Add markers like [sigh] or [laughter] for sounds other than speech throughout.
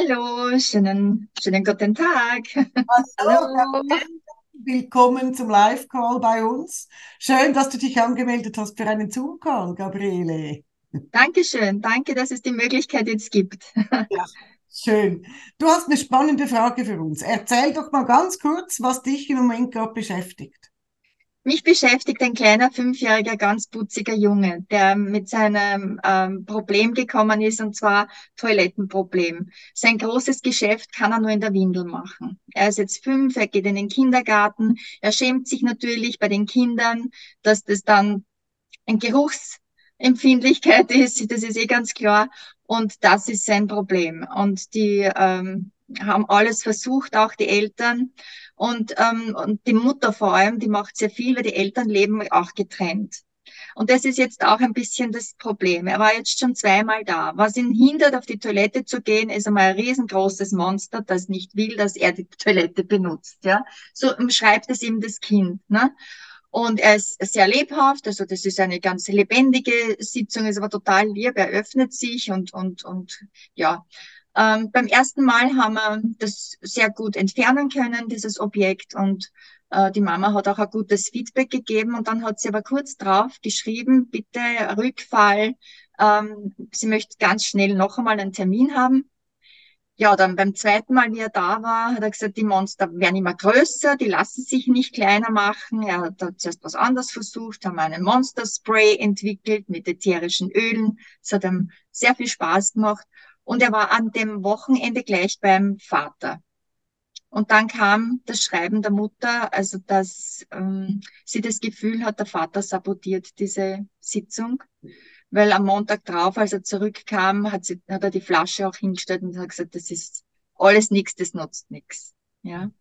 Hallo, schönen, schönen guten Tag. Hallo, willkommen zum Live-Call bei uns. Schön, dass du dich angemeldet hast für einen Zoom-Call, Gabriele. Dankeschön, danke, dass es die Möglichkeit jetzt gibt. Ja, schön. Du hast eine spannende Frage für uns. Erzähl doch mal ganz kurz, was dich im Moment gerade beschäftigt. Mich beschäftigt ein kleiner fünfjähriger, ganz putziger Junge, der mit seinem ähm, Problem gekommen ist, und zwar Toilettenproblem. Sein großes Geschäft kann er nur in der Windel machen. Er ist jetzt fünf, er geht in den Kindergarten, er schämt sich natürlich bei den Kindern, dass das dann ein Geruchsempfindlichkeit [laughs] ist, das ist eh ganz klar. Und das ist sein Problem. Und die ähm, haben alles versucht, auch die Eltern. Und, ähm, und die Mutter vor allem, die macht sehr viel, weil die Eltern leben auch getrennt. Und das ist jetzt auch ein bisschen das Problem. Er war jetzt schon zweimal da. Was ihn hindert, auf die Toilette zu gehen, ist einmal ein riesengroßes Monster, das nicht will, dass er die Toilette benutzt. Ja, so schreibt es ihm das Kind. Ne? Und er ist sehr lebhaft, also das ist eine ganz lebendige Sitzung, ist aber total lieb, er öffnet sich und, und, und ja. Ähm, beim ersten Mal haben wir das sehr gut entfernen können, dieses Objekt. Und äh, die Mama hat auch ein gutes Feedback gegeben. Und dann hat sie aber kurz drauf geschrieben, bitte Rückfall. Ähm, sie möchte ganz schnell noch einmal einen Termin haben. Ja, dann beim zweiten Mal, wie er da war, hat er gesagt, die Monster werden immer größer, die lassen sich nicht kleiner machen. Er hat zuerst was anderes versucht, haben einen Monster-Spray entwickelt mit ätherischen Ölen. Das hat ihm sehr viel Spaß gemacht. Und er war an dem Wochenende gleich beim Vater. Und dann kam das Schreiben der Mutter, also dass ähm, sie das Gefühl hat, der Vater sabotiert diese Sitzung. Weil am Montag drauf, als er zurückkam, hat, sie, hat er die Flasche auch hingestellt und hat gesagt, das ist alles nichts, das nutzt nichts. Ja.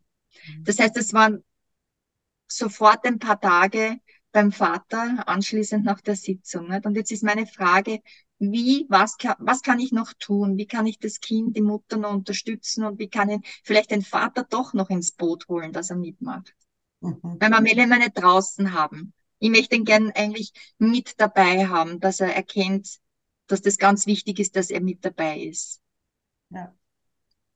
Das heißt, es waren sofort ein paar Tage beim Vater, anschließend nach der Sitzung. Nicht? Und jetzt ist meine Frage, wie, was kann, was kann ich noch tun? Wie kann ich das Kind, die Mutter noch unterstützen und wie kann ich vielleicht den Vater doch noch ins Boot holen, dass er mitmacht? Mhm. Weil wir will ihn nicht draußen haben. Ich möchte ihn gern eigentlich mit dabei haben, dass er erkennt, dass das ganz wichtig ist, dass er mit dabei ist. Ja.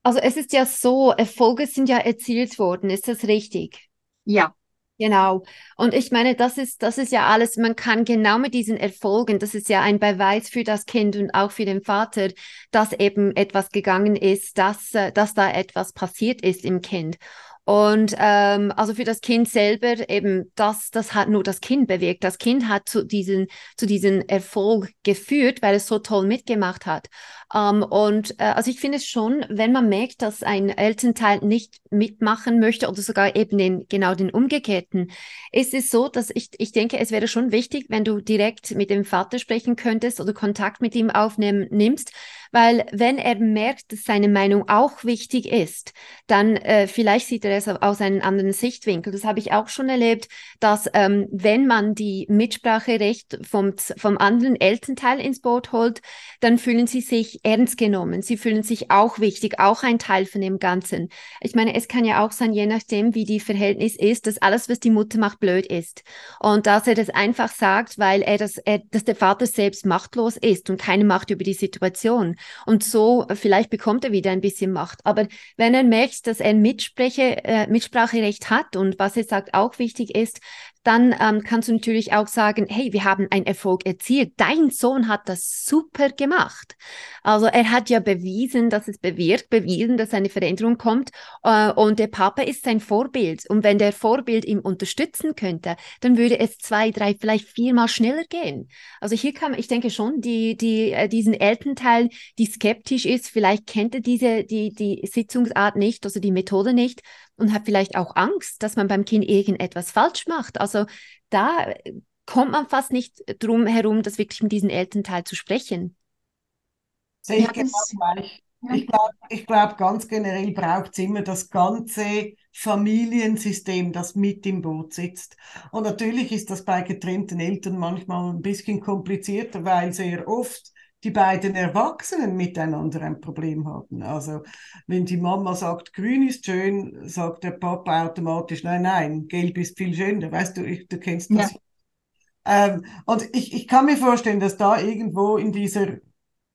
Also es ist ja so, Erfolge sind ja erzielt worden, ist das richtig? Ja. Genau. Und ich meine, das ist, das ist ja alles, man kann genau mit diesen Erfolgen, das ist ja ein Beweis für das Kind und auch für den Vater, dass eben etwas gegangen ist, dass, äh, dass da etwas passiert ist im Kind. Und ähm, also für das Kind selber eben, das, das hat nur das Kind bewirkt. Das Kind hat zu diesem zu diesen Erfolg geführt, weil es so toll mitgemacht hat. Ähm, und äh, also ich finde es schon, wenn man merkt, dass ein Elternteil nicht mitmachen möchte oder sogar eben den, genau den umgekehrten, ist es so, dass ich, ich denke, es wäre schon wichtig, wenn du direkt mit dem Vater sprechen könntest oder Kontakt mit ihm aufnehmen nimmst, weil wenn er merkt, dass seine Meinung auch wichtig ist, dann äh, vielleicht sieht er es aus einem anderen Sichtwinkel. Das habe ich auch schon erlebt, dass ähm, wenn man die Mitspracherecht vom, vom anderen Elternteil ins Boot holt, dann fühlen sie sich ernst genommen. Sie fühlen sich auch wichtig, auch ein Teil von dem Ganzen. Ich meine, es kann ja auch sein, je nachdem, wie die Verhältnis ist, dass alles, was die Mutter macht, blöd ist. Und dass er das einfach sagt, weil er das, er, dass der Vater selbst machtlos ist und keine Macht über die Situation. Und so äh, vielleicht bekommt er wieder ein bisschen Macht. Aber wenn er merkt, dass er Mitspreche, äh, Mitspracherecht hat und was er sagt auch wichtig ist, dann ähm, kannst du natürlich auch sagen, hey, wir haben einen Erfolg erzielt. Dein Sohn hat das super gemacht. Also er hat ja bewiesen, dass es bewirkt, bewiesen, dass eine Veränderung kommt. Äh, und der Papa ist sein Vorbild. Und wenn der Vorbild ihm unterstützen könnte, dann würde es zwei, drei, vielleicht viermal schneller gehen. Also hier kann ich denke schon, die, die, äh, diesen Elternteil, die skeptisch ist, vielleicht kennt er diese, die, die Sitzungsart nicht, also die Methode nicht und hat vielleicht auch Angst, dass man beim Kind irgendetwas falsch macht. Also da kommt man fast nicht drum herum, das wirklich mit diesem Elternteil zu sprechen. Sehe ich genau gleich. Ich glaube, glaub, ganz generell braucht es immer das ganze Familiensystem, das mit im Boot sitzt. Und natürlich ist das bei getrennten Eltern manchmal ein bisschen komplizierter, weil sehr oft die beiden Erwachsenen miteinander ein Problem haben. Also wenn die Mama sagt, grün ist schön, sagt der Papa automatisch, nein, nein, gelb ist viel schöner. Weißt du, ich, du kennst das. Ja. Ähm, und ich, ich kann mir vorstellen, dass da irgendwo in dieser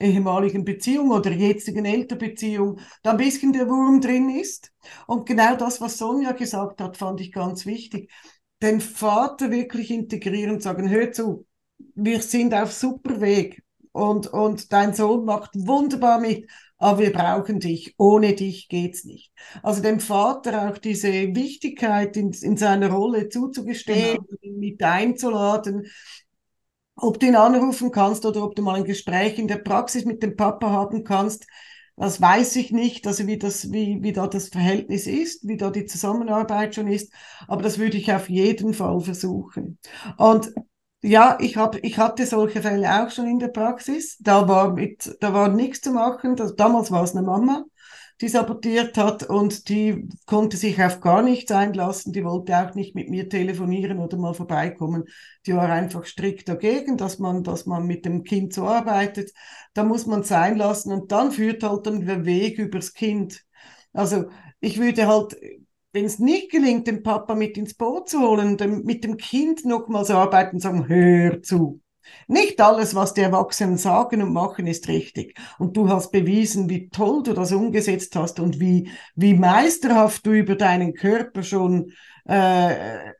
ehemaligen Beziehung oder jetzigen Elternbeziehung da ein bisschen der Wurm drin ist. Und genau das, was Sonja gesagt hat, fand ich ganz wichtig. Den Vater wirklich integrieren und sagen, hör zu, wir sind auf super Weg und, und dein Sohn macht wunderbar mit, aber wir brauchen dich. Ohne dich geht's nicht. Also dem Vater auch diese Wichtigkeit in, in seiner Rolle zuzugestehen, genau. mit einzuladen, ob du ihn anrufen kannst oder ob du mal ein Gespräch in der Praxis mit dem Papa haben kannst, das weiß ich nicht, also wie das, wie, wie da das Verhältnis ist, wie da die Zusammenarbeit schon ist, aber das würde ich auf jeden Fall versuchen. Und ja, ich hab, ich hatte solche Fälle auch schon in der Praxis. Da war mit, da war nichts zu machen. Das, damals war es eine Mama, die sabotiert hat und die konnte sich auf gar nichts einlassen. Die wollte auch nicht mit mir telefonieren oder mal vorbeikommen. Die war einfach strikt dagegen, dass man, dass man mit dem Kind so arbeitet. Da muss man sein lassen und dann führt halt dann der Weg übers Kind. Also ich würde halt wenn es nicht gelingt, den Papa mit ins Boot zu holen, dem, mit dem Kind nochmals arbeiten sagen, hör zu. Nicht alles, was die Erwachsenen sagen und machen, ist richtig. Und du hast bewiesen, wie toll du das umgesetzt hast und wie, wie meisterhaft du über deinen Körper schon äh,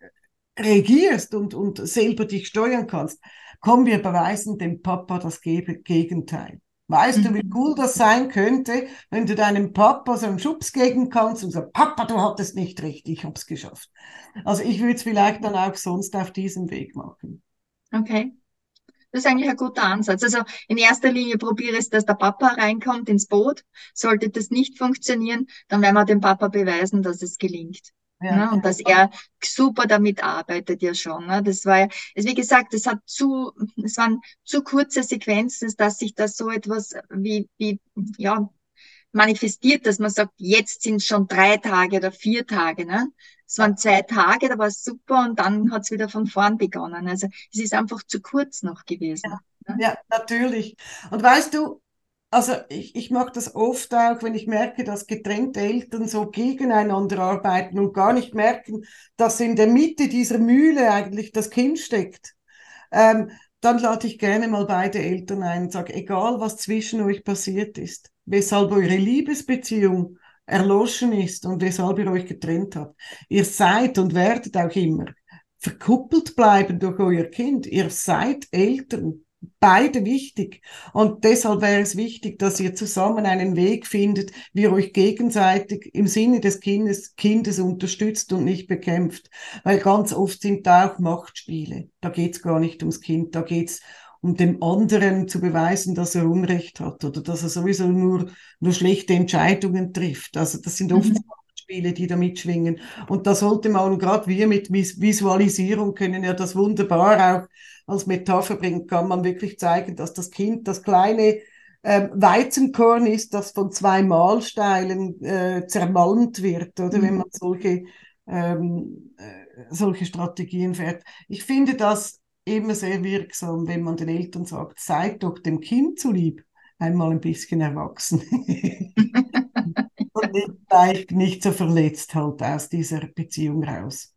regierst und, und selber dich steuern kannst. Komm, wir beweisen dem Papa das Gegenteil. Weißt du, wie mhm. cool das sein könnte, wenn du deinem Papa so einen Schubs geben kannst und sagst, Papa, du hattest nicht recht, ich hab's geschafft. Also ich würde es vielleicht dann auch sonst auf diesem Weg machen. Okay. Das ist eigentlich ein guter Ansatz. Also in erster Linie probiere es, dass der Papa reinkommt ins Boot. Sollte das nicht funktionieren, dann werden wir dem Papa beweisen, dass es gelingt. Ja. Ne? Und dass er super damit arbeitet ja schon. Ne? Das war ja, also wie gesagt, es hat zu, es waren zu kurze Sequenzen, dass sich da so etwas wie, wie, ja, manifestiert, dass man sagt, jetzt sind schon drei Tage oder vier Tage. Ne? Es waren zwei Tage, da war es super und dann hat es wieder von vorn begonnen. Also es ist einfach zu kurz noch gewesen. Ja, ne? ja natürlich. Und weißt du, also ich, ich mag das oft auch, wenn ich merke, dass getrennte Eltern so gegeneinander arbeiten und gar nicht merken, dass in der Mitte dieser Mühle eigentlich das Kind steckt. Ähm, dann lade ich gerne mal beide Eltern ein und sage, egal was zwischen euch passiert ist, weshalb eure Liebesbeziehung erloschen ist und weshalb ihr euch getrennt habt, ihr seid und werdet auch immer verkuppelt bleiben durch euer Kind. Ihr seid Eltern beide wichtig. Und deshalb wäre es wichtig, dass ihr zusammen einen Weg findet, wie ihr euch gegenseitig im Sinne des Kindes, Kindes unterstützt und nicht bekämpft. Weil ganz oft sind da auch Machtspiele. Da geht's gar nicht ums Kind, da geht's um dem anderen zu beweisen, dass er Unrecht hat oder dass er sowieso nur, nur schlechte Entscheidungen trifft. Also das sind oft mhm. Spiele, die da mitschwingen. Und da sollte man, gerade wir mit Visualisierung können ja das wunderbar auch als Metapher bringen, kann man wirklich zeigen, dass das Kind das kleine äh, Weizenkorn ist, das von zwei Mahlsteilen äh, zermalmt wird, oder mhm. wenn man solche, ähm, äh, solche Strategien fährt. Ich finde das immer sehr wirksam, wenn man den Eltern sagt, seid doch dem Kind zulieb einmal ein bisschen erwachsen. [laughs] Und nicht, vielleicht nicht so verletzt halt aus dieser Beziehung raus.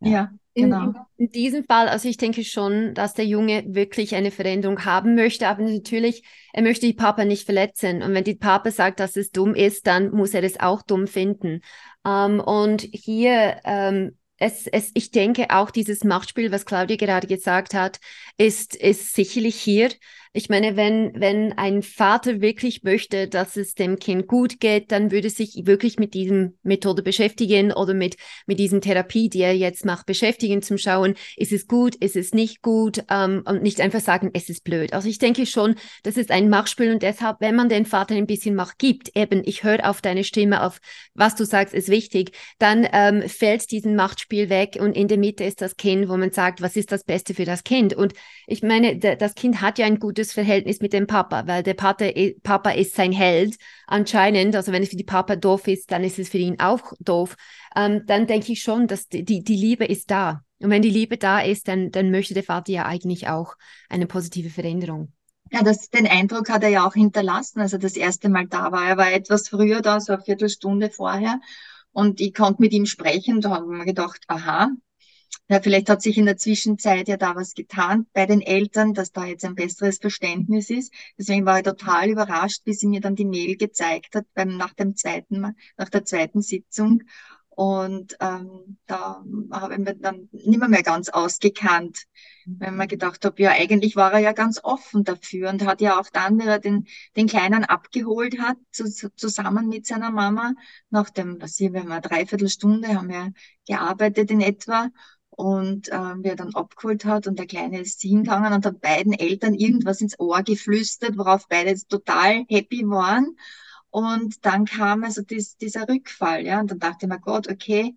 Ja. ja. Genau. In, in, diesem Fall, also ich denke schon, dass der Junge wirklich eine Veränderung haben möchte, aber natürlich, er möchte die Papa nicht verletzen. Und wenn die Papa sagt, dass es dumm ist, dann muss er es auch dumm finden. Ähm, und hier, ähm, es, es, ich denke auch dieses Machtspiel, was Claudia gerade gesagt hat, ist, ist sicherlich hier ich meine, wenn, wenn ein Vater wirklich möchte, dass es dem Kind gut geht, dann würde sich wirklich mit diesem Methode beschäftigen oder mit, mit diesem Therapie, die er jetzt macht, beschäftigen, zum Schauen, ist es gut, ist es nicht gut ähm, und nicht einfach sagen, es ist blöd. Also ich denke schon, das ist ein Machtspiel und deshalb, wenn man den Vater ein bisschen Macht gibt, eben, ich höre auf deine Stimme, auf was du sagst, ist wichtig, dann ähm, fällt diesen Machtspiel weg und in der Mitte ist das Kind, wo man sagt, was ist das Beste für das Kind? Und ich meine, das Kind hat ja ein gutes gutes Verhältnis mit dem Papa, weil der Papa, Papa ist sein Held anscheinend. Also wenn es für die Papa doof ist, dann ist es für ihn auch doof. Ähm, dann denke ich schon, dass die, die Liebe ist da. Und wenn die Liebe da ist, dann, dann möchte der Vater ja eigentlich auch eine positive Veränderung. Ja, das, den Eindruck hat er ja auch hinterlassen, als er das erste Mal da war. Er war etwas früher da, so eine Viertelstunde vorher. Und ich konnte mit ihm sprechen. Da haben wir gedacht, aha, ja, vielleicht hat sich in der Zwischenzeit ja da was getan bei den Eltern, dass da jetzt ein besseres Verständnis ist. Deswegen war ich total überrascht, wie sie mir dann die Mail gezeigt hat beim, nach dem zweiten, nach der zweiten Sitzung. Und ähm, da habe ich mir dann nicht mehr, mehr ganz ausgekannt, weil man gedacht habe, ja, eigentlich war er ja ganz offen dafür und hat ja auch dann, wenn er den, den Kleinen abgeholt hat, zu, zusammen mit seiner Mama, nach dem, was hier, wir haben eine Dreiviertelstunde, haben wir gearbeitet in etwa und ähm, wer dann abgeholt hat und der Kleine ist hingegangen und hat beiden Eltern irgendwas ins Ohr geflüstert, worauf beide total happy waren. Und dann kam also dies, dieser Rückfall, ja, und dann dachte ich mir, Gott, okay,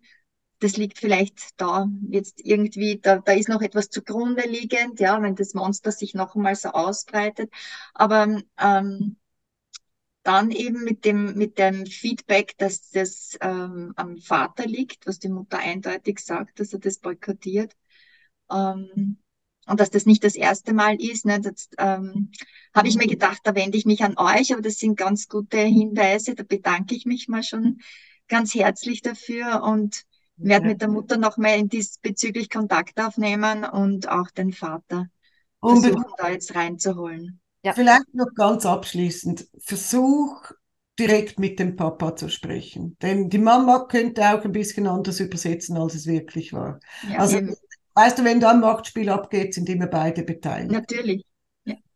das liegt vielleicht da jetzt irgendwie, da, da ist noch etwas zugrunde liegend, ja, wenn das Monster sich noch einmal so ausbreitet. Aber ähm, dann eben mit dem, mit dem Feedback, dass das ähm, am Vater liegt, was die Mutter eindeutig sagt, dass er das boykottiert. Ähm, und dass das nicht das erste Mal ist. Ne? Das, ähm, habe ich mir gedacht, da wende ich mich an euch, aber das sind ganz gute Hinweise. Da bedanke ich mich mal schon ganz herzlich dafür und werde mit der Mutter noch mal diesbezüglich Kontakt aufnehmen und auch den Vater versuchen, da jetzt reinzuholen. Ja. Vielleicht noch ganz abschließend. Versuch direkt mit dem Papa zu sprechen. Denn die Mama könnte auch ein bisschen anders übersetzen, als es wirklich war. Ja, also, eben. weißt du, wenn da ein Machtspiel abgeht, sind immer beide beteiligt. Natürlich.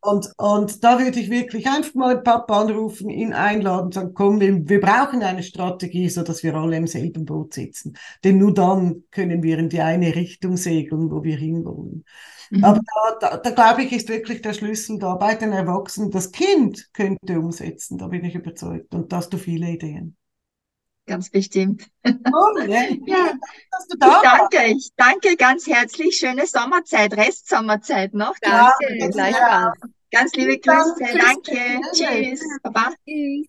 Und, und da würde ich wirklich einfach mal Papa anrufen, ihn einladen, sagen, komm, wir, wir brauchen eine Strategie, so dass wir alle im selben Boot sitzen. Denn nur dann können wir in die eine Richtung segeln, wo wir hinwollen. Mhm. Aber da, da, da glaube ich, ist wirklich der Schlüssel da bei den Erwachsenen. Das Kind könnte umsetzen, da bin ich überzeugt. Und da hast du viele Ideen. Ganz bestimmt. Oh, ja. [laughs] ja. Ich danke, ich danke ganz herzlich. Schöne Sommerzeit, Restsommerzeit noch. Danke, ja, gleichfalls. Ganz liebe Grüße. Danke. Tschüss. Baba. Tschüss.